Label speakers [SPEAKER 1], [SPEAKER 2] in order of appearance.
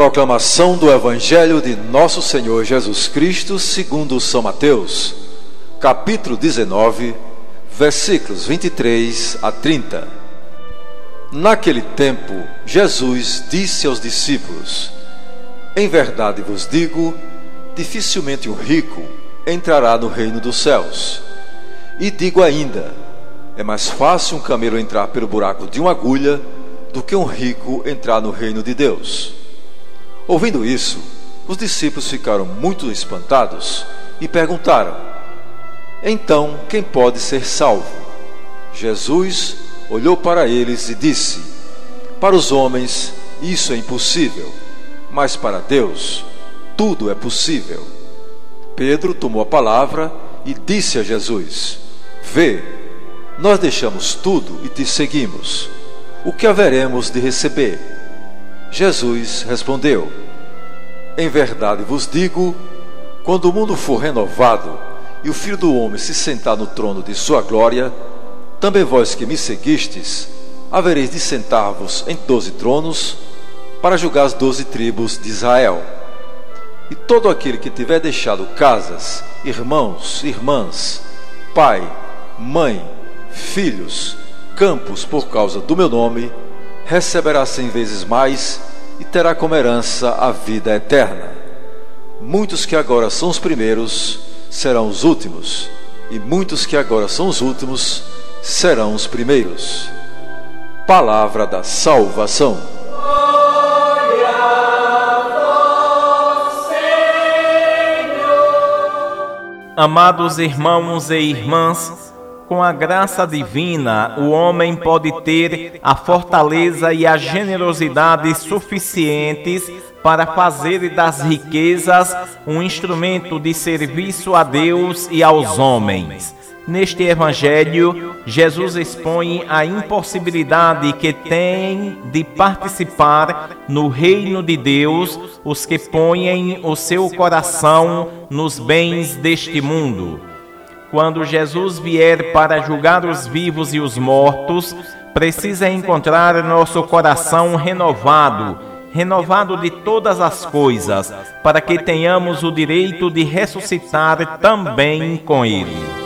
[SPEAKER 1] Proclamação do Evangelho de Nosso Senhor Jesus Cristo, segundo São Mateus, capítulo 19, versículos 23 a 30. Naquele tempo, Jesus disse aos discípulos: Em verdade vos digo, dificilmente um rico entrará no reino dos céus. E digo ainda: é mais fácil um camelo entrar pelo buraco de uma agulha do que um rico entrar no reino de Deus. Ouvindo isso, os discípulos ficaram muito espantados e perguntaram: Então, quem pode ser salvo? Jesus olhou para eles e disse: Para os homens isso é impossível, mas para Deus tudo é possível. Pedro tomou a palavra e disse a Jesus: Vê, nós deixamos tudo e te seguimos. O que haveremos de receber? Jesus respondeu: Em verdade vos digo, quando o mundo for renovado e o Filho do Homem se sentar no trono de sua glória, também vós que me seguistes, havereis de sentar-vos em doze tronos para julgar as doze tribos de Israel. E todo aquele que tiver deixado casas, irmãos, irmãs, pai, mãe, filhos, campos por causa do meu nome, receberá cem vezes mais e terá como herança a vida eterna. Muitos que agora são os primeiros serão os últimos, e muitos que agora são os últimos serão os primeiros. Palavra da salvação.
[SPEAKER 2] Amados irmãos e irmãs, com a graça divina, o homem pode ter a fortaleza e a generosidade suficientes para fazer das riquezas um instrumento de serviço a Deus e aos homens. Neste Evangelho, Jesus expõe a impossibilidade que tem de participar no reino de Deus os que põem o seu coração nos bens deste mundo. Quando Jesus vier para julgar os vivos e os mortos, precisa encontrar nosso coração renovado, renovado de todas as coisas, para que tenhamos o direito de ressuscitar também com Ele.